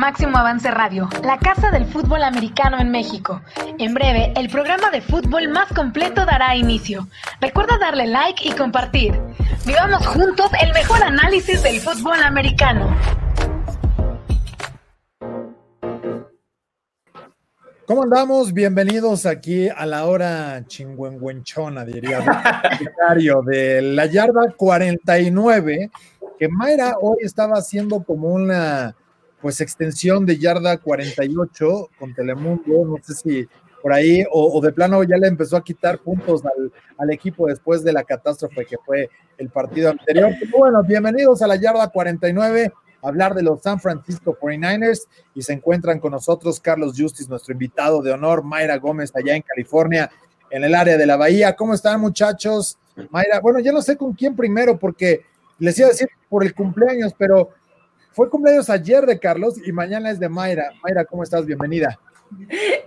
Máximo Avance Radio, la casa del fútbol americano en México. En breve, el programa de fútbol más completo dará inicio. Recuerda darle like y compartir. Vivamos juntos el mejor análisis del fútbol americano. ¿Cómo andamos? Bienvenidos aquí a la hora chingüengüenchona, diría, de la yarda 49, que Mayra hoy estaba haciendo como una pues extensión de yarda 48 con Telemundo, no sé si por ahí, o, de plano ya le empezó a quitar puntos al, equipo después de la catástrofe que fue el partido anterior. bueno, bienvenidos a la yarda 49 hablar de los San Francisco 49ers y se encuentran con nosotros Carlos Justis, nuestro invitado de honor, Mayra Gómez, allá en California, en el área de la Bahía. ¿Cómo están, muchachos? Mayra, bueno, ya no sé con quién primero, porque les iba a decir por el cumpleaños, pero fue cumpleaños ayer de Carlos y mañana es de Mayra. Mayra, ¿cómo estás? Bienvenida.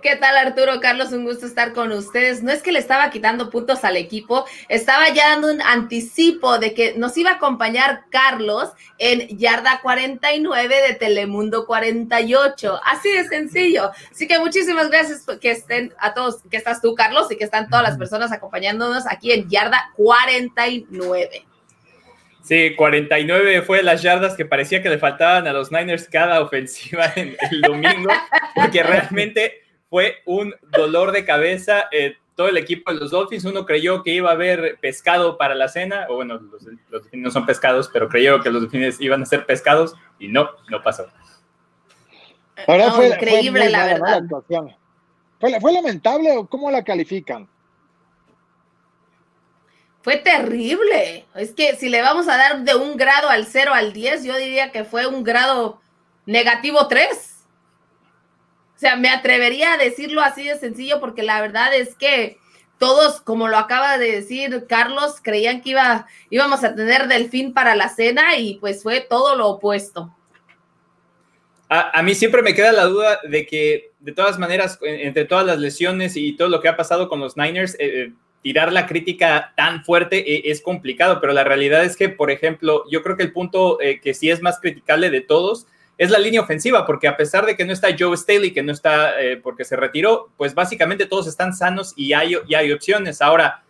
¿Qué tal Arturo? Carlos, un gusto estar con ustedes. No es que le estaba quitando puntos al equipo, estaba ya dando un anticipo de que nos iba a acompañar Carlos en Yarda 49 de Telemundo 48. Así de sencillo. Así que muchísimas gracias que estén a todos, que estás tú, Carlos, y que están todas las personas acompañándonos aquí en Yarda 49. Sí, 49 fue las yardas que parecía que le faltaban a los Niners cada ofensiva en el domingo, porque realmente fue un dolor de cabeza. Eh, todo el equipo de los Dolphins, uno creyó que iba a haber pescado para la cena, o bueno, los, los no son pescados, pero creyó que los delfines iban a ser pescados y no, no pasó. fue, increíble, la verdad. ¿Fue, ¿Fue lamentable o cómo la califican? Fue terrible. Es que si le vamos a dar de un grado al 0 al 10, yo diría que fue un grado negativo 3. O sea, me atrevería a decirlo así de sencillo porque la verdad es que todos, como lo acaba de decir Carlos, creían que iba, íbamos a tener delfín para la cena y pues fue todo lo opuesto. A, mí siempre me queda la duda de que, de todas maneras, entre todas las lesiones y todo lo que ha pasado con los Niners, eh, eh, tirar la crítica tan fuerte eh, es complicado, pero la realidad es que, por ejemplo, yo creo que el punto eh, que sí es más criticable de todos es la línea ofensiva, porque a pesar de que no está Joe Staley, que no está eh, porque se retiró, pues básicamente todos están sanos y hay, y hay opciones. Ahora,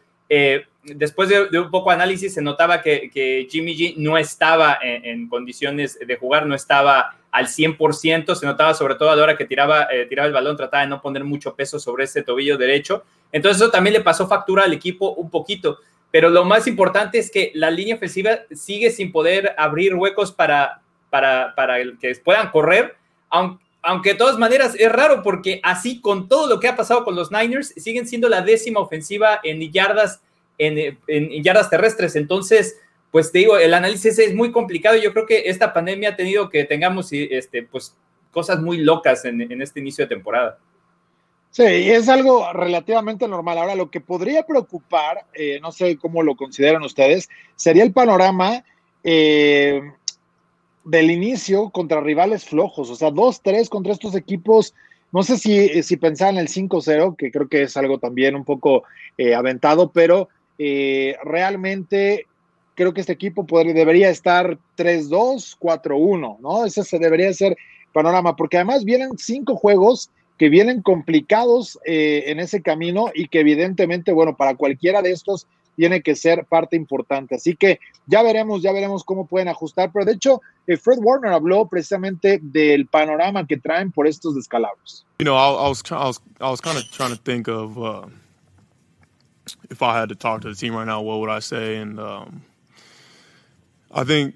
después de, un poco de análisis, se notaba que, Jimmy G no estaba en, condiciones de jugar, no estaba al 100%, se notaba sobre todo a la hora que tiraba, tiraba el balón, trataba de no poner mucho peso sobre ese tobillo derecho. Entonces eso también le pasó factura al equipo un poquito. Pero lo más importante es que la línea ofensiva sigue sin poder abrir huecos para, para, para que puedan correr, aunque, aunque de todas maneras es raro porque así con todo lo que ha pasado con los Niners, siguen siendo la décima ofensiva en yardas, en yardas terrestres. Entonces, pues te digo, el análisis es muy complicado. Yo creo que esta pandemia ha tenido que tengamos este, pues, cosas muy locas en, en este inicio de temporada. Sí, es algo relativamente normal. Ahora, lo que podría preocupar, eh, no sé cómo lo consideran ustedes, sería el panorama eh, del inicio contra rivales flojos, o sea, 2-3 contra estos equipos. No sé si, si pensaban el 5-0, que creo que es algo también un poco eh, aventado, pero realmente creo que este equipo debería estar 3-2, 4-1, ¿no? Ese se debería ser panorama, porque además vienen cinco juegos que vienen complicados eh, en ese camino y que evidentemente, bueno, para cualquiera de estos tiene que ser parte importante. Así que ya veremos, ya veremos cómo pueden ajustar. Pero de hecho, eh, Fred Warner habló precisamente del panorama que traen por estos descalabros. You know, I, I was, I was, I was kind of trying to think of uh, if I had to talk to the team right now, what would I say? And um, I think,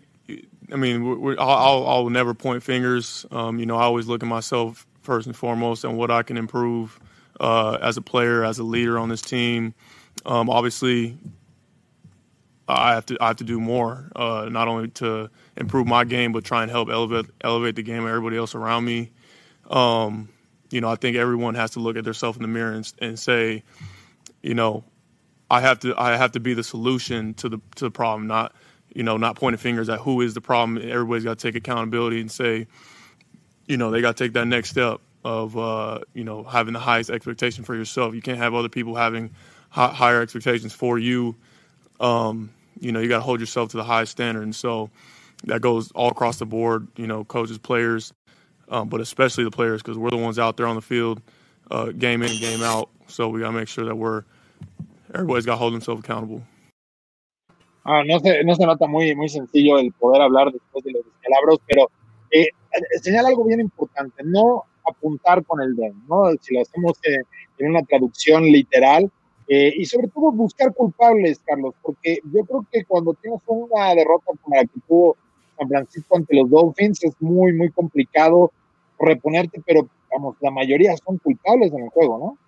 I mean, I'll, I'll never point fingers. Um, you know, I always look at myself first and foremost and what I can improve uh, as a player, as a leader on this team. Um, obviously, I have to I have to do more, uh, not only to improve my game, but try and help elevate elevate the game of everybody else around me. Um, you know, I think everyone has to look at themselves in the mirror and, and, say, you know, I have to I have to be the solution to the to the problem, not you know, not pointing fingers at who is the problem. Everybody's got to take accountability and say, you know, they got to take that next step of, uh, you know, having the highest expectation for yourself. You can't have other people having high, higher expectations for you. Um, you know, you got to hold yourself to the highest standard. And so that goes all across the board, you know, coaches, players. um, but especially the players because we're the ones out there on the field, uh, game in and game out. So we got to make sure that we're everybody's got to hold themselves accountable. Ah, no, se, no se nota muy, muy sencillo el poder hablar después de los descalabros, pero eh, señala algo bien importante, no apuntar con el dedo, ¿no? Si lo hacemos eh, en una traducción literal, eh, y sobre todo buscar culpables, Carlos, porque yo creo que cuando tienes una derrota como la que tuvo San Francisco ante los Dolphins, es muy, muy complicado reponerte, pero vamos, la mayoría son culpables en el juego, ¿no?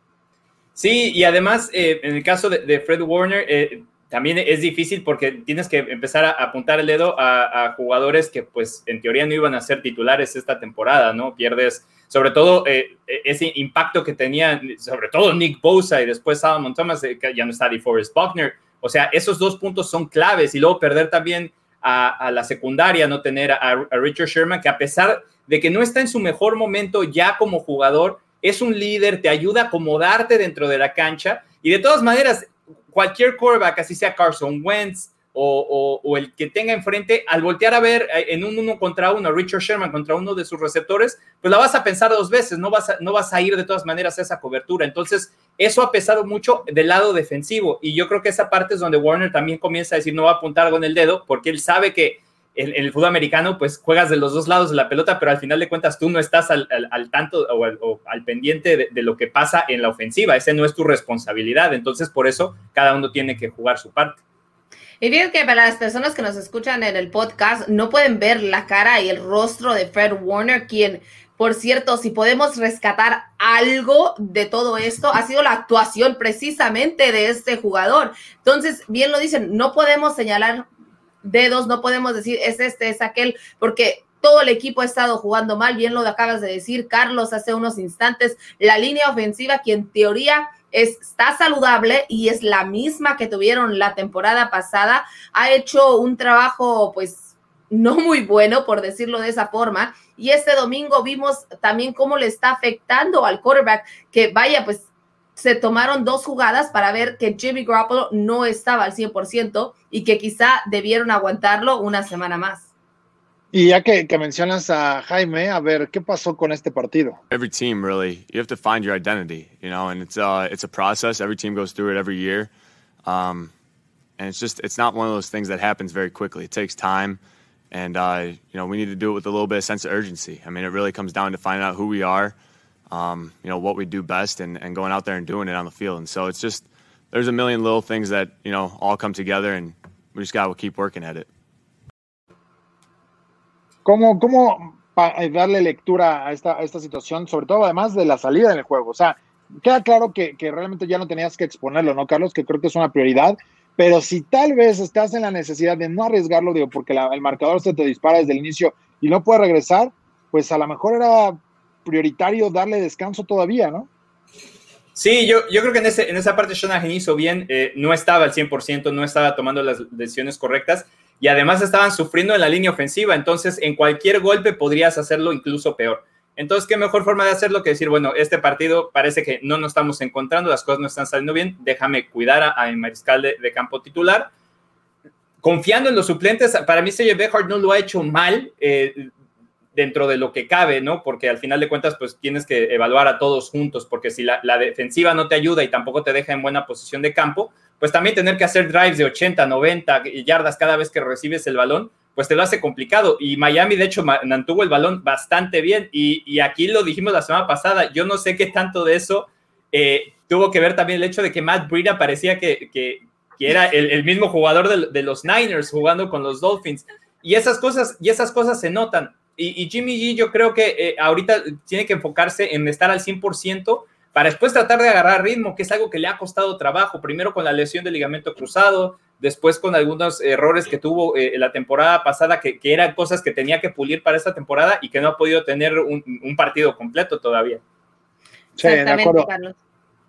Sí, y además, eh, en el caso de, Fred Warner, también es difícil porque tienes que empezar a apuntar el dedo a, a, jugadores que, pues, en teoría no iban a ser titulares esta temporada, ¿no? Pierdes, sobre todo, eh, ese impacto que tenía, sobre todo Nick Bosa y después Salomon Thomas, eh, que ya no está DeForest Buckner. O sea, esos dos puntos son claves y luego perder también a, a la secundaria, no tener a, a Richard Sherman, que a pesar de que no está en su mejor momento ya como jugador, es un líder, te ayuda a acomodarte dentro de la cancha y de todas maneras, cualquier quarterback, así sea Carson Wentz o, el que tenga enfrente, al voltear a ver eh, en un uno contra uno, Richard Sherman contra uno de sus receptores, pues la vas a pensar dos veces, no vas a, no vas a ir de todas maneras a esa cobertura. Entonces, eso ha pesado mucho del lado defensivo y yo creo que esa parte es donde Warner también comienza a decir, no va a apuntar en el dedo, porque él sabe que en, el fútbol americano, pues juegas de los dos lados de la pelota, pero al final de cuentas tú no estás al, tanto o al, pendiente de, de, lo que pasa en la ofensiva. Ese no es tu responsabilidad. Entonces, por eso cada uno tiene que jugar su parte. Y bien que para las personas que nos escuchan en el podcast no pueden ver la cara y el rostro de Fred Warner, quien, por cierto, si podemos rescatar algo de todo esto, ha sido la actuación precisamente de este jugador. Entonces, bien lo dicen, no podemos señalar dedos, no podemos decir es este, es aquel, porque todo el equipo ha estado jugando mal, bien lo acabas de decir, Carlos, hace unos instantes, la línea ofensiva, que en teoría es, está saludable y es la misma que tuvieron la temporada pasada, ha hecho un trabajo pues no muy bueno, por decirlo de esa forma, y este domingo vimos también cómo le está afectando al quarterback, que vaya, pues se tomaron dos jugadas para ver que Jimmy Garoppolo no estaba al 100% y que quizá debieron aguantarlo una semana más. Y ya que, que, mencionas a Jaime, a ver, ¿qué pasó con este partido? Every team really, you have to find your identity, you know, and it's uh, it's a process. Every team goes through it every year, um, and it's just it's not one of those things that happens very quickly. It takes time, and uh, you know we need to do it with a little bit of sense of urgency. I mean, it really comes down to finding out who we are, um, you know, what we do best, and, and going out there and doing it on the field. And so it's just there's a million little things that you know all come together, and we just got to keep working at it. ¿Cómo, cómo darle lectura a esta, a esta situación, sobre todo además de la salida del juego? O sea, queda claro que, que, realmente ya no tenías que exponerlo, ¿no, Carlos? Que creo que es una prioridad, pero si tal vez estás en la necesidad de no arriesgarlo, digo, porque la, el marcador se te dispara desde el inicio y no puede regresar, pues a lo mejor era prioritario darle descanso todavía, ¿no? Sí, yo, yo creo que en, ese, en esa parte Shanahan hizo bien, eh, no estaba al 100%, no estaba tomando las decisiones correctas y además estaban sufriendo en la línea ofensiva, entonces en cualquier golpe podrías hacerlo incluso peor. Entonces, ¿qué mejor forma de hacerlo que decir, bueno, este partido parece que no nos estamos encontrando, las cosas no están saliendo bien, déjame cuidar a, a mariscal de, campo titular. Confiando en los suplentes, para mí CJ Beathard no lo ha hecho mal eh, dentro de lo que cabe, ¿no? Porque al final de cuentas, pues tienes que evaluar a todos juntos, porque si la, defensiva no te ayuda y tampoco te deja en buena posición de campo, pues también tener que hacer drives de 80, 90 yardas cada vez que recibes el balón, pues te lo hace complicado. Y Miami, de hecho, mantuvo el balón bastante bien. Y, aquí lo dijimos la semana pasada, yo no sé qué tanto de eso eh, tuvo que ver también el hecho de que Matt Breida parecía que, que, era el, el, mismo jugador de, de, los Niners jugando con los Dolphins. Y esas cosas, y esas cosas se notan. Y, y Jimmy G, yo creo que eh, ahorita tiene que enfocarse en estar al 100% para después tratar de agarrar ritmo, que es algo que le ha costado trabajo, primero con la lesión del ligamento cruzado, después con algunos errores que tuvo eh, la temporada pasada, que, que, eran cosas que tenía que pulir para esta temporada y que no ha podido tener un, un partido completo todavía. Sí, de acuerdo. Carlos.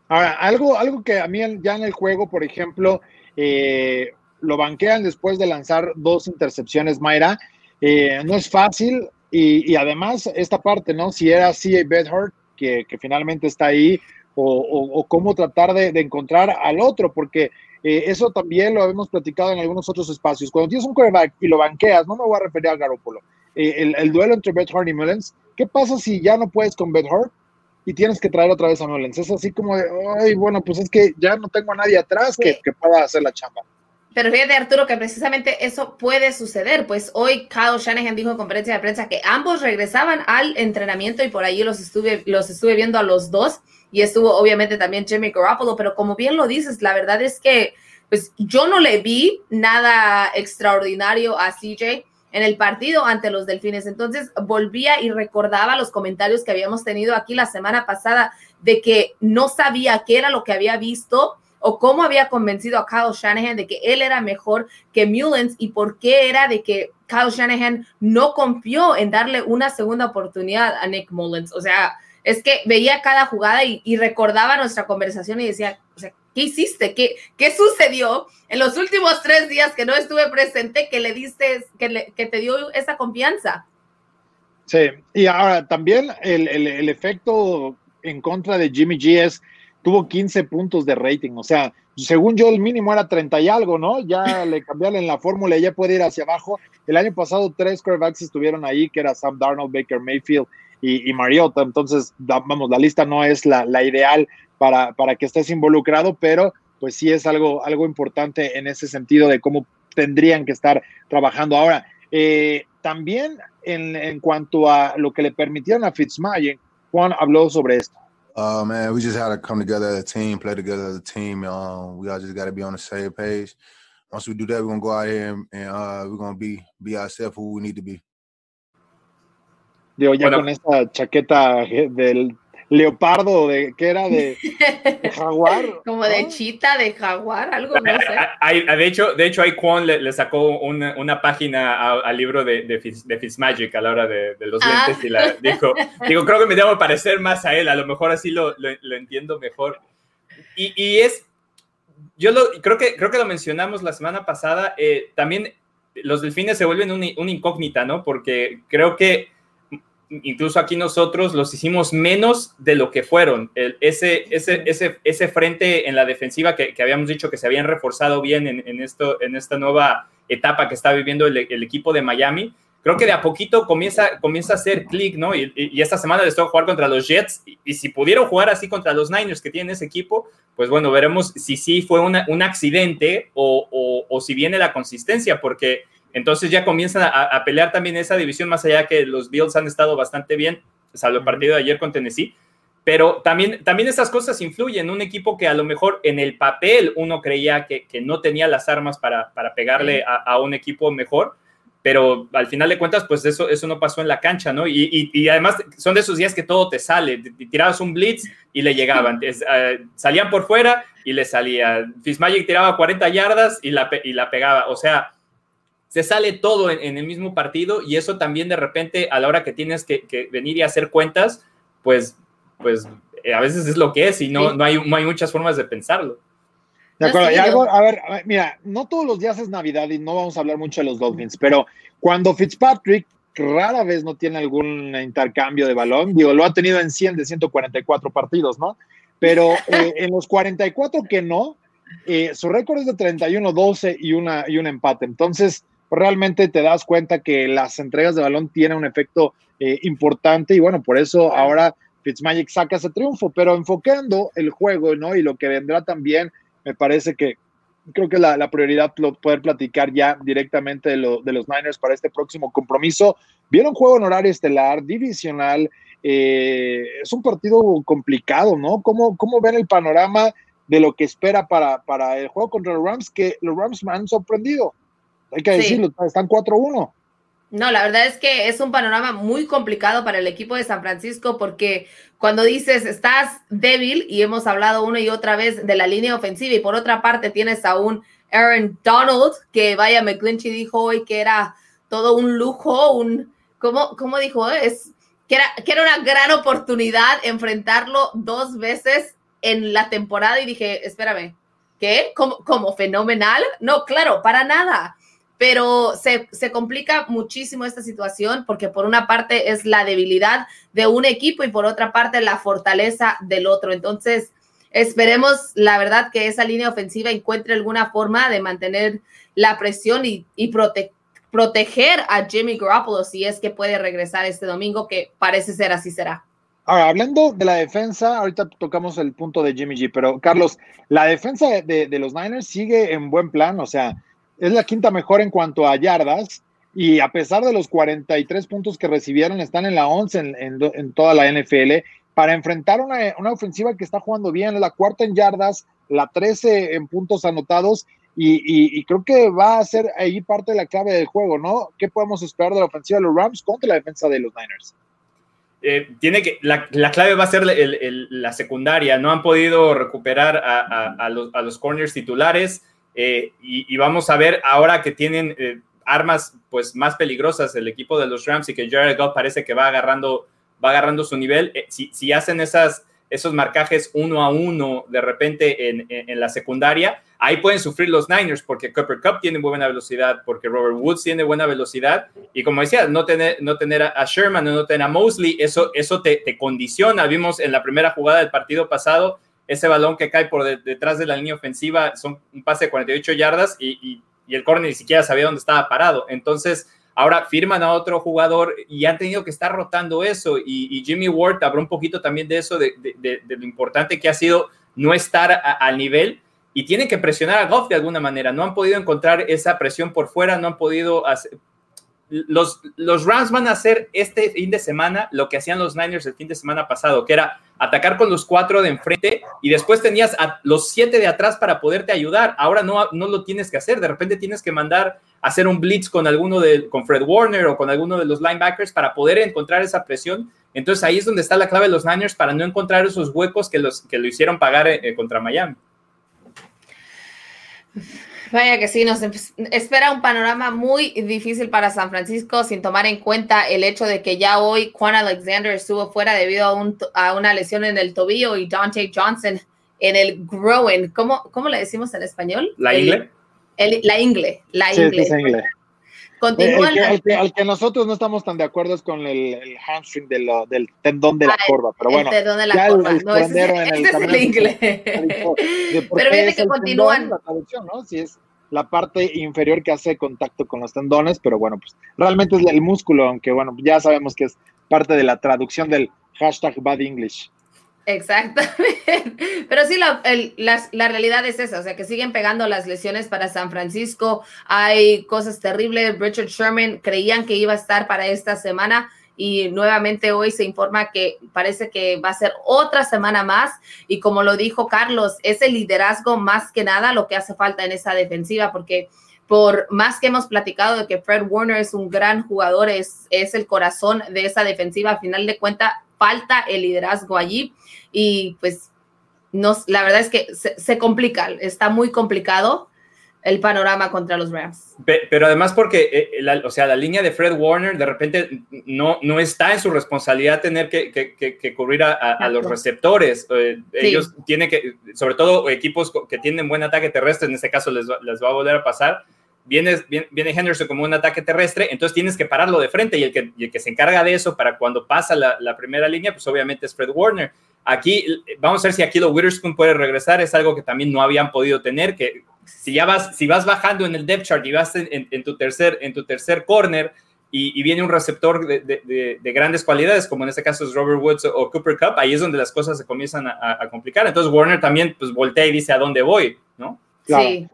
Ahora, algo, algo que a mí ya en el juego, por ejemplo, eh, lo banquean después de lanzar dos intercepciones, Mayra, eh, no es fácil y, y, además esta parte, ¿no? Si era C.A. Bedhart, que, que, finalmente está ahí o, o, o cómo tratar de, de, encontrar al otro, porque eh, eso también lo hemos platicado en algunos otros espacios. Cuando tienes un quarterback y lo banqueas, no me voy a referir a Garoppolo, eh, el, el, duelo entre Brett Hart y Mullens ¿qué pasa si ya no puedes con Ben Hurt y tienes que traer otra vez a Mullens? Es así como de, ay, bueno, pues es que ya no tengo a nadie atrás que, que pueda hacer la chamba. Pero fíjate, Arturo, que precisamente eso puede suceder. Pues hoy Kyle Shanahan dijo en conferencia de prensa que ambos regresaban al entrenamiento y por ahí los estuve, los estuve viendo a los dos. Y estuvo obviamente también Jimmy Garoppolo, pero como bien lo dices, la verdad es que pues yo no le vi nada extraordinario a CJ en el partido ante los Delfines. Entonces volvía y recordaba los comentarios que habíamos tenido aquí la semana pasada de que no sabía qué era lo que había visto o cómo había convencido a Kyle Shanahan de que él era mejor que Mullens y por qué era de que Kyle Shanahan no confió en darle una segunda oportunidad a Nick Mullens. O sea, es que veía cada jugada y, recordaba nuestra conversación y decía, o ¿qué hiciste? ¿Qué, ¿Qué sucedió en los últimos tres días que no estuve presente que le diste, que, que te dio esa confianza? Sí, y ahora también el, el, el efecto en contra de Jimmy G es tuvo 15 puntos de rating, o sea, según yo el mínimo era 30 y algo, ¿no? Ya le cambiaron en la fórmula y ya puede ir hacia abajo. El año pasado tres quarterbacks estuvieron ahí, que era Sam Darnold, Baker Mayfield y, Mariota, entonces, vamos, la lista no es la, ideal para, para que estés involucrado, pero pues sí es algo, algo importante en ese sentido de cómo tendrían que estar trabajando. Ahora, eh, también en, en cuanto a lo que le permitieron a Fitzmagic, Juan habló sobre esto. Uh, man, we just had to come together as a team, play together as a team. Um, we all just got to be on the same page. Once we do that, we're gonna go out here and, and uh, we're gonna be be ourselves who we need to be. Digo, ya bueno, con esta chaqueta del leopardo, de ¿qué era? De, de jaguar. Como de chita, de jaguar, algo, no sé. Hay, de hecho, de hecho, Kwon le, le sacó una, una página al libro de, de, Fizz, de Fitzmagic a la hora de, de los ah. lentes y la dijo, digo, creo que me debo parecer más a él, a lo mejor así lo, lo, lo entiendo mejor. Y, y, es, yo lo, creo, que, creo que lo mencionamos la semana pasada, eh, también los delfines se vuelven una un incógnita, ¿no? Porque creo que incluso aquí nosotros los hicimos menos de lo que fueron. ese, ese, ese, ese frente en la defensiva que, habíamos dicho que se habían reforzado bien en, esto, en esta nueva etapa que está viviendo el, equipo de Miami, creo que de a poquito comienza, comienza a hacer clic, ¿no? Y, esta semana les toca jugar contra los Jets y, si pudieron jugar así contra los Niners que tienen ese equipo, pues bueno, veremos si sí fue un accidente o, o si viene la consistencia, porque entonces ya comienzan a, pelear también esa división, más allá que los Bills han estado bastante bien, salvo el partido de ayer con Tennessee. Pero también, también estas cosas influyen. Un equipo que a lo mejor en el papel uno creía que, no tenía las armas para, pegarle a, un equipo mejor, pero al final de cuentas, pues eso, eso no pasó en la cancha, ¿no? Y, además son de esos días que todo te sale. Tirabas un blitz y le llegaban. Eh, salían por fuera y le salía. Fitzmagic tiraba 40 yardas y la, y la pegaba. O sea, se sale todo en, el mismo partido y eso también de repente a la hora que tienes que, venir y hacer cuentas, pues, pues eh, a veces es lo que es y no, no, hay, hay muchas formas de pensarlo. De acuerdo, y algo, a ver, mira, no todos los días es Navidad y no vamos a hablar mucho de los Dolphins, pero cuando Fitzpatrick rara vez no tiene algún intercambio de balón, digo, lo ha tenido en 100 de 144 partidos, ¿no? Pero eh, en los 44 que no, eh, su récord es de 31-12 y, una, y un empate. Entonces, realmente te das cuenta que las entregas de balón tienen un efecto eh, importante y bueno, por eso ahora Fitzmagic saca ese triunfo, pero enfocando el juego, ¿no? Y lo que vendrá también, me parece que creo que la, la prioridad poder platicar ya directamente de, lo, de, los Niners para este próximo compromiso. Vieron juego en horario estelar, divisional, eh, es un partido complicado, ¿no? ¿Cómo, ¿Cómo ven el panorama de lo que espera para, para el juego contra los Rams? Que los Rams me han sorprendido. Hay que decirlo, están 4-1. No, la verdad es que es un panorama muy complicado para el equipo de San Francisco porque cuando dices estás débil y hemos hablado una y otra vez de la línea ofensiva y por otra parte tienes a un Aaron Donald que vaya McClinchy dijo hoy que era todo un lujo, un ¿cómo, cómo dijo? Es que era, que era una gran oportunidad enfrentarlo dos veces en la temporada y dije, espérame, ¿qué? ¿Como, como fenomenal? No, claro, para nada pero se, complica muchísimo esta situación porque por una parte es la debilidad de un equipo y por otra parte la fortaleza del otro. Entonces, esperemos, la verdad, que esa línea ofensiva encuentre alguna forma de mantener la presión y, proteger a Jimmy Garoppolo si es que puede regresar este domingo, que parece ser así será. Ahora, hablando de la defensa, ahorita tocamos el punto de Jimmy G, pero Carlos, la defensa de, de, los Niners sigue en buen plan, o sea, es la quinta mejor en cuanto a yardas y a pesar de los 43 puntos que recibieron, están en la 11 en, en, toda la NFL para enfrentar una, una, ofensiva que está jugando bien, la cuarta en yardas, la 13 en puntos anotados y, y, creo que va a ser ahí parte de la clave del juego, ¿no? ¿Qué podemos esperar de la ofensiva de los Rams contra la defensa de los Niners? Eh, tiene que, la, la, clave va a ser la secundaria. No han podido recuperar a, a, los, a los, corners titulares eh, y, vamos a ver ahora que tienen eh, armas pues más peligrosas el equipo de los Rams y que Jared Goff parece que va agarrando, va agarrando su nivel. Eh, si, si, hacen esas, esos marcajes uno a uno de repente en, en, en, la secundaria, ahí pueden sufrir los Niners porque Cooper Cup tiene buena velocidad, porque Robert Woods tiene buena velocidad y como decía, no tener, no tener a Sherman, no tener a Mosley, eso, eso te, te condiciona. Vimos en la primera jugada del partido pasado ese balón que cae por de, detrás de la línea ofensiva, son un pase de 48 yardas y, y, el corner ni siquiera sabía dónde estaba parado. Entonces, ahora firman a otro jugador y han tenido que estar rotando eso. Y, Jimmy Ward habló un poquito también de eso, de lo importante que ha sido no estar al nivel y tienen que presionar a Goff de alguna manera. No han podido encontrar esa presión por fuera, no han podido hacer. Los, los Rams van a hacer este fin de semana lo que hacían los Niners el fin de semana pasado, que era atacar con los cuatro de enfrente y después tenías a los siete de atrás para poderte ayudar. Ahora no, no lo tienes que hacer, de repente tienes que mandar a hacer un blitz con alguno de, con Fred Warner o con alguno de los linebackers para poder encontrar esa presión. Entonces ahí es donde está la clave de los Niners para no encontrar esos huecos que, los, que lo hicieron pagar eh, contra Miami. Vaya que sí, nos espera un panorama muy difícil para San Francisco sin tomar en cuenta el hecho de que ya hoy Juan Alexander estuvo fuera debido a, un, a una lesión en el tobillo y Dante Johnson en el groin. ¿Cómo, cómo le decimos en español? La ingle. El, el, la ingle. La sí, ingle. Sí, ingle. Continúa el, que, el, que, el, que, nosotros no estamos tan de acuerdo es con el, el hamstring de lo, del tendón de la ah, corva, pero bueno. El tendón de la corva, no, ese, ese es el inglés. Pero fíjate que continúan. La traducción, ¿no? Si es la parte inferior que hace contacto con los tendones, pero bueno, pues realmente es el músculo, aunque bueno, ya sabemos que es parte de la traducción del hashtag Bad English. Exactamente. Pero sí, la, la, realidad es esa, o sea, que siguen pegando las lesiones para San Francisco. Hay cosas terribles. Richard Sherman creían que iba a estar para esta semana y nuevamente hoy se informa que parece que va a ser otra semana más. Y como lo dijo Carlos, es el liderazgo más que nada lo que hace falta en esa defensiva, porque por más que hemos platicado de que Fred Warner es un gran jugador, es, es el corazón de esa defensiva, al final de cuentas falta el liderazgo allí y pues nos, la verdad es que se, se complica, está muy complicado el panorama contra los Rams. Pero además porque, eh, la, o sea, la línea de Fred Warner de repente no, no está en su responsabilidad tener que, que, que, que cubrir a, a, a, los receptores. Eh, sí. Ellos tienen que, sobre todo equipos que tienen buen ataque terrestre, en este caso les, les va a volver a pasar. Viene, viene, viene, Henderson como un ataque terrestre, entonces tienes que pararlo de frente y el que, y el que se encarga de eso para cuando pasa la, la primera línea, pues obviamente es Fred Warner. Aquí, vamos a ver si aquí lo Witherspoon puede regresar, es algo que también no habían podido tener, que si ya vas, si vas bajando en el depth chart y vas en, en, en tu tercer, en tu tercer corner y, y viene un receptor de, de, de, de, grandes cualidades, como en este caso es Robert Woods o, o Cooper Cup, ahí es donde las cosas se comienzan a, a, complicar. Entonces Warner también pues voltea y dice a dónde voy, ¿no? Claro. Sí.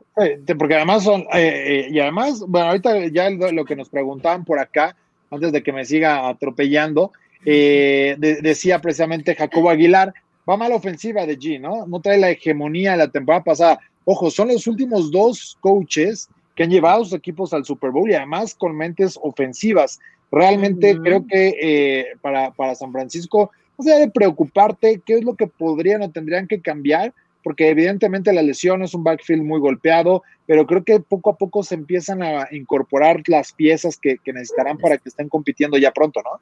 Porque además son, eh, eh, y además, bueno, ahorita ya lo que nos preguntaban por acá, antes de que me siga atropellando, eh, de, decía precisamente Jacobo Aguilar, va mal ofensiva de G, ¿no? No trae la hegemonía de la temporada pasada. Ojo, son los últimos dos coaches que han llevado a sus equipos al Super Bowl y además con mentes ofensivas. Realmente uh -huh. creo que eh, para, para San Francisco, no se debe preocuparte qué es lo que podrían o tendrían que cambiar, porque evidentemente la lesión es un backfield muy golpeado, pero creo que poco a poco se empiezan a incorporar las piezas que, necesitarán para que estén compitiendo ya pronto, ¿no?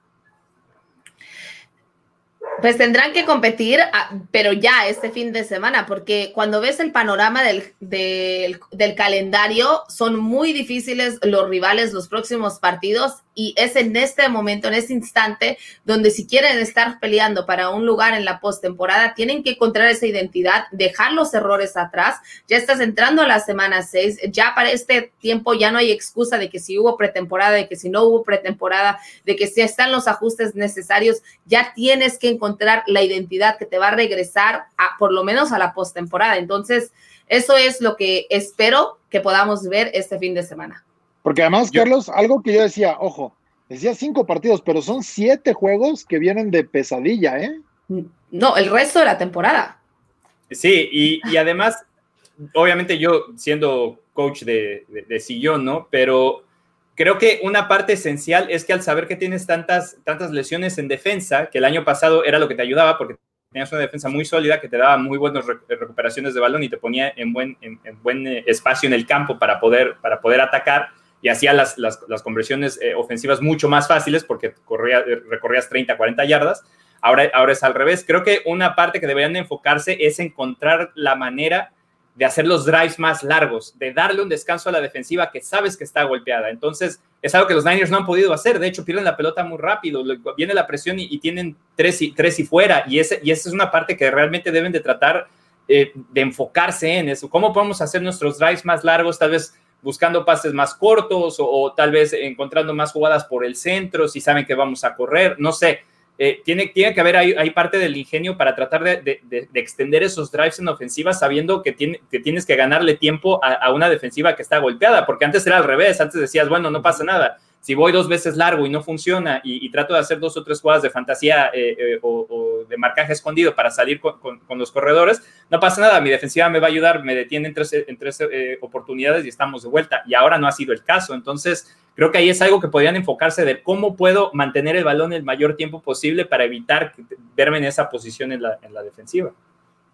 Pues tendrán que competir, ah, pero ya este fin de semana, porque cuando ves el panorama del, del, calendario, son muy difíciles los rivales, los próximos partidos. Y es en este momento, en este instante, donde si quieren estar peleando para un lugar en la postemporada, tienen que encontrar esa identidad, dejar los errores atrás. Ya estás entrando a la semana 6, ya para este tiempo ya no hay excusa de que si hubo pretemporada, de que si no hubo pretemporada, de que si están los ajustes necesarios, ya tienes que encontrar la identidad que te va a regresar a, por lo menos a la postemporada. Entonces, eso es lo que espero que podamos ver este fin de semana. Porque además, Carlos, algo que yo decía, ojo, decía cinco partidos, pero son siete juegos que vienen de pesadilla, ¿eh? No, el resto de la temporada. Sí, y, además, obviamente yo siendo coach de, de, sillón, ¿no? Pero creo que una parte esencial es que al saber que tienes tantas, tantas lesiones en defensa, que el año pasado era lo que te ayudaba, porque tenías una defensa muy sólida que te daba muy buenas recuperaciones de balón y te ponía en buen, en, buen eh, espacio en el campo para poder, para poder atacar y hacía las, las, conversiones eh, ofensivas mucho más fáciles porque corría, recorrías 30, 40 yardas. Ahora, ahora es al revés. Creo que una parte que deberían enfocarse es encontrar la manera de hacer los drives más largos, de darle un descanso a la defensiva que sabes que está golpeada. Entonces, es algo que los Niners no han podido hacer. De hecho, pierden la pelota muy rápido, viene la presión y, tienen tres y, tres y fuera. Y, ese, y esa es una parte que realmente deben de tratar eh, de enfocarse en eso. ¿Cómo podemos hacer nuestros drives más largos? Tal vez buscando pases más cortos o, tal vez encontrando más jugadas por el centro, si saben que vamos a correr, no sé. Eh, tiene, tiene que haber ahí, parte del ingenio para tratar de, extender esos drives en ofensiva sabiendo que, tiene, que tienes que ganarle tiempo a, a, una defensiva que está golpeada, porque antes era al revés, antes decías, bueno, no pasa nada, si voy dos veces largo y no funciona y, trato de hacer dos o tres jugadas de fantasía eh, eh, o, de marcaje escondido para salir con, los corredores, no pasa nada, mi defensiva me va a ayudar, me detiene en tres, eh, oportunidades y estamos de vuelta. Y ahora no ha sido el caso. Entonces, creo que ahí es algo que podrían enfocarse de cómo puedo mantener el balón el mayor tiempo posible para evitar verme en esa posición en la, en la defensiva.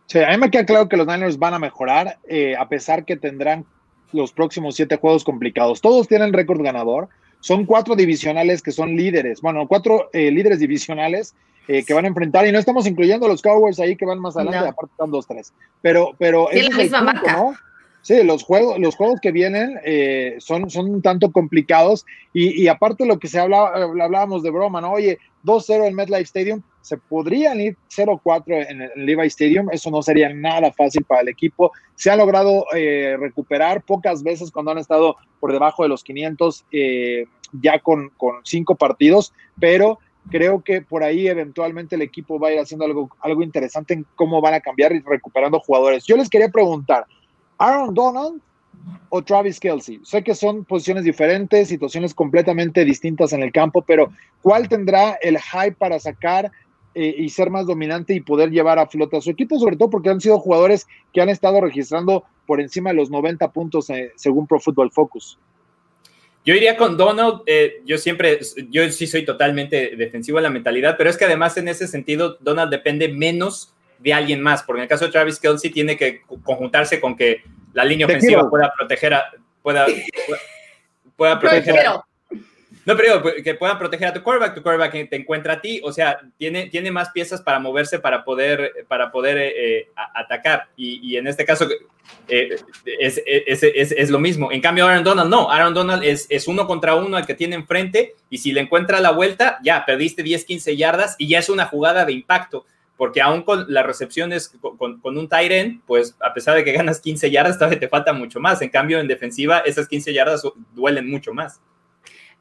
Sí, a mí me queda claro que los Niners van a mejorar, a pesar que tendrán los próximos siete juegos complicados. Todos tienen récord ganador son cuatro divisionales que son líderes, bueno, cuatro eh, líderes divisionales eh, que van a enfrentar, y no estamos incluyendo a los Cowboys ahí que van más adelante, aparte están dos, tres. Pero, pero es la misma marca. ¿no? Sí, los juegos, los juegos que vienen eh, son, son un tanto complicados y, y aparte lo que se hablaba, hablábamos de broma, ¿no? Oye, 2-0 en MetLife Stadium, se podrían ir 0-4 en el Levi Stadium, eso no sería nada fácil para el equipo. Se ha logrado eh, recuperar pocas veces cuando han estado por debajo de los 500 eh, ya con, con cinco partidos, pero creo que por ahí eventualmente el equipo va a ir haciendo algo, algo interesante en cómo van a cambiar y recuperando jugadores. Yo les quería preguntar, Aaron Donald o Travis Kelsey. Sé que son posiciones diferentes, situaciones completamente distintas en el campo, pero ¿cuál tendrá el hype para sacar eh, y ser más dominante y poder llevar a flota a su equipo? Sobre todo porque han sido jugadores que han estado registrando por encima de los 90 puntos eh, según Pro Football Focus. Yo iría con Donald, eh, yo siempre, yo sí soy totalmente defensivo en la mentalidad, pero es que además en ese sentido Donald depende menos de alguien más, porque en el caso de Travis Kelsey tiene que conjuntarse con que la línea ofensiva pueda proteger a, pueda, pueda proteger no, pero que puedan proteger a tu quarterback, tu quarterback te encuentra a ti, o sea, tiene, tiene más piezas para moverse, para poder, para poder eh, eh, atacar. Y, en este caso eh, es, es, es, es, lo mismo. En cambio, Aaron Donald no, Aaron Donald es, es uno contra uno al que tiene enfrente y si le encuentra la vuelta, ya perdiste 10, 15 yardas y ya es una jugada de impacto porque aún con las recepciones con, con, un Tyren, pues a pesar de que ganas 15 yardas, todavía te falta mucho más. En cambio, en defensiva, esas 15 yardas duelen mucho más.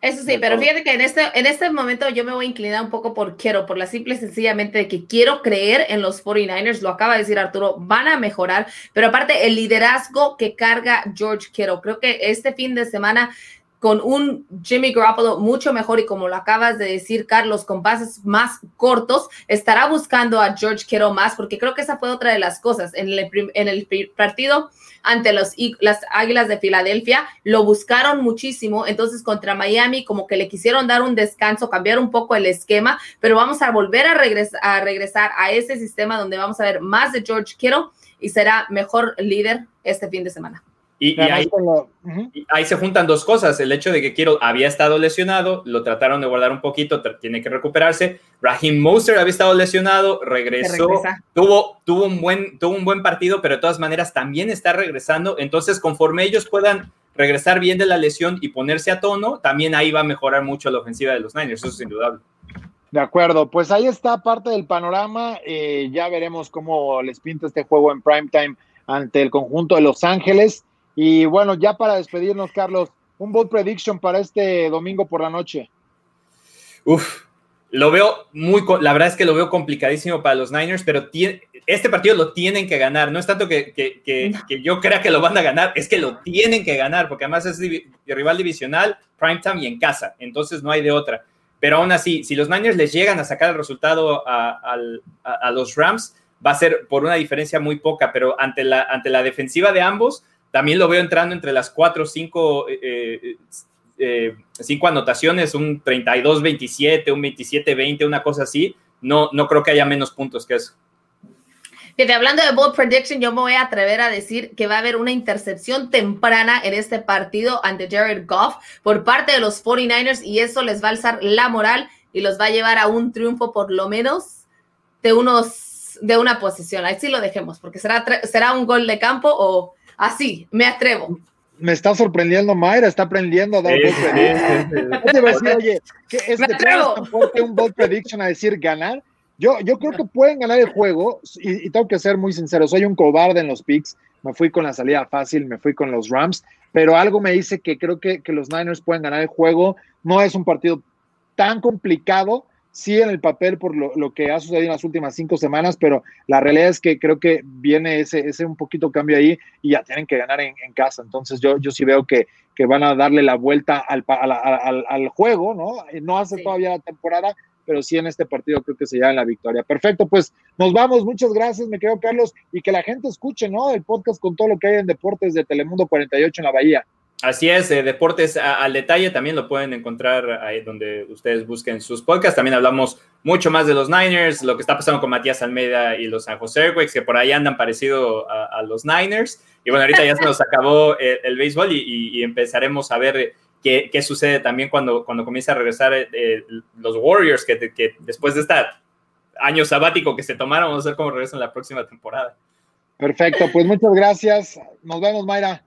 Eso sí, pero fíjate que en este, en este momento yo me voy a inclinar un poco por quiero, por la simple y sencillamente de que quiero creer en los 49ers, lo acaba de decir Arturo, van a mejorar, pero aparte el liderazgo que carga George Quiero, creo que este fin de semana con un Jimmy Garoppolo mucho mejor y como lo acabas de decir, Carlos, con pases más cortos, estará buscando a George Kittle más, porque creo que esa fue otra de las cosas. En el, en el partido ante los, las Águilas de Filadelfia, lo buscaron muchísimo, entonces contra Miami como que le quisieron dar un descanso, cambiar un poco el esquema, pero vamos a volver a, a regresar a ese sistema donde vamos a ver más de George Kittle y será mejor líder este fin de semana. Y, ahí, se juntan dos cosas. El hecho de que Kittle había estado lesionado, lo trataron de guardar un poquito, tiene que recuperarse. Raheem Moser había estado lesionado, regresó, tuvo, tuvo, un buen, tuvo un buen partido, pero de todas maneras también está regresando. Entonces, conforme ellos puedan regresar bien de la lesión y ponerse a tono, también ahí va a mejorar mucho la ofensiva de los Niners, eso es indudable. De acuerdo, pues ahí está parte del panorama. Eh, ya veremos cómo les pinta este juego en primetime ante el conjunto de Los Ángeles. Y bueno, ya para despedirnos, Carlos, un bold prediction para este domingo por la noche. Uf, lo veo muy, la verdad es que lo veo complicadísimo para los Niners, pero este partido lo tienen que ganar. No es tanto que, que, yo crea que lo van a ganar, es que lo tienen que ganar, porque además es rival divisional, primetime y en casa, entonces no hay de otra. Pero aún así, si los Niners les llegan a sacar el resultado a, los Rams, va a ser por una diferencia muy poca, pero ante la, ante la defensiva de ambos, también lo veo entrando entre las cuatro o cinco, eh, eh, cinco anotaciones, un 32-27, un 27-20, una cosa así. No, no creo que haya menos puntos que eso. Fíjate, hablando de bold prediction, yo me voy a atrever a decir que va a haber una intercepción temprana en este partido ante Jared Goff por parte de los 49ers y eso les va a alzar la moral y los va a llevar a un triunfo por lo menos de unos de una posición. Ahí sí lo dejemos, porque será, será un gol de campo o así, me atrevo. Me está sorprendiendo, Mayra, está aprendiendo a dar sí, prediction. oye, ¿qué es un bold prediction a decir ganar? Yo, yo creo que pueden ganar el juego y, tengo que ser muy sincero, soy un cobarde en los picks, me fui con la salida fácil, me fui con los Rams, pero algo me dice que creo que, que los Niners pueden ganar el juego. No es un partido tan complicado, sí en el papel por lo, lo, que ha sucedido en las últimas cinco semanas, pero la realidad es que creo que viene ese, ese un poquito cambio ahí y ya tienen que ganar en, en casa. Entonces yo, yo sí veo que, que van a darle la vuelta al, al, al, juego, ¿no? No hace todavía la temporada, pero sí en este partido creo que se lleva la victoria. Perfecto, pues nos vamos, muchas gracias, me quedo Carlos, y que la gente escuche, ¿no? El podcast con todo lo que hay en deportes de Telemundo 48 en la Bahía. Así es, eh, Deportes al detalle también lo pueden encontrar ahí donde ustedes busquen sus podcasts. También hablamos mucho más de los Niners, lo que está pasando con Matías Almeida y los San Jose Earthquakes, que por ahí andan parecido a, los Niners. Y bueno, ahorita ya se nos acabó el, béisbol y, empezaremos a ver qué, qué, sucede también cuando, cuando comienza a regresar eh, eh, los Warriors, que, que después de este año sabático que se tomaron, vamos a ver cómo regresan la próxima temporada. Perfecto, pues muchas gracias. Nos vemos, Mayra.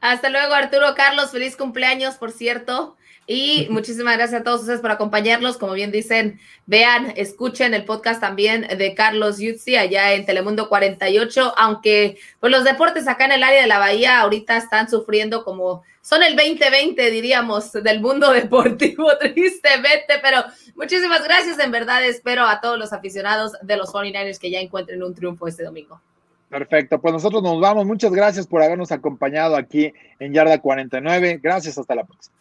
Hasta luego, Arturo Carlos. Feliz cumpleaños, por cierto. Y muchísimas gracias a todos ustedes por acompañarnos. Como bien dicen, vean, escuchen el podcast también de Carlos Yutzi allá en Telemundo 48, aunque pues los deportes acá en el área de la Bahía ahorita están sufriendo como son el 2020, diríamos, del mundo deportivo, tristemente, pero muchísimas gracias, en verdad espero a todos los aficionados de los 49ers que ya encuentren un triunfo este domingo. Perfecto, pues nosotros nos vamos. Muchas gracias por habernos acompañado aquí en Yarda 49. Gracias, hasta la próxima.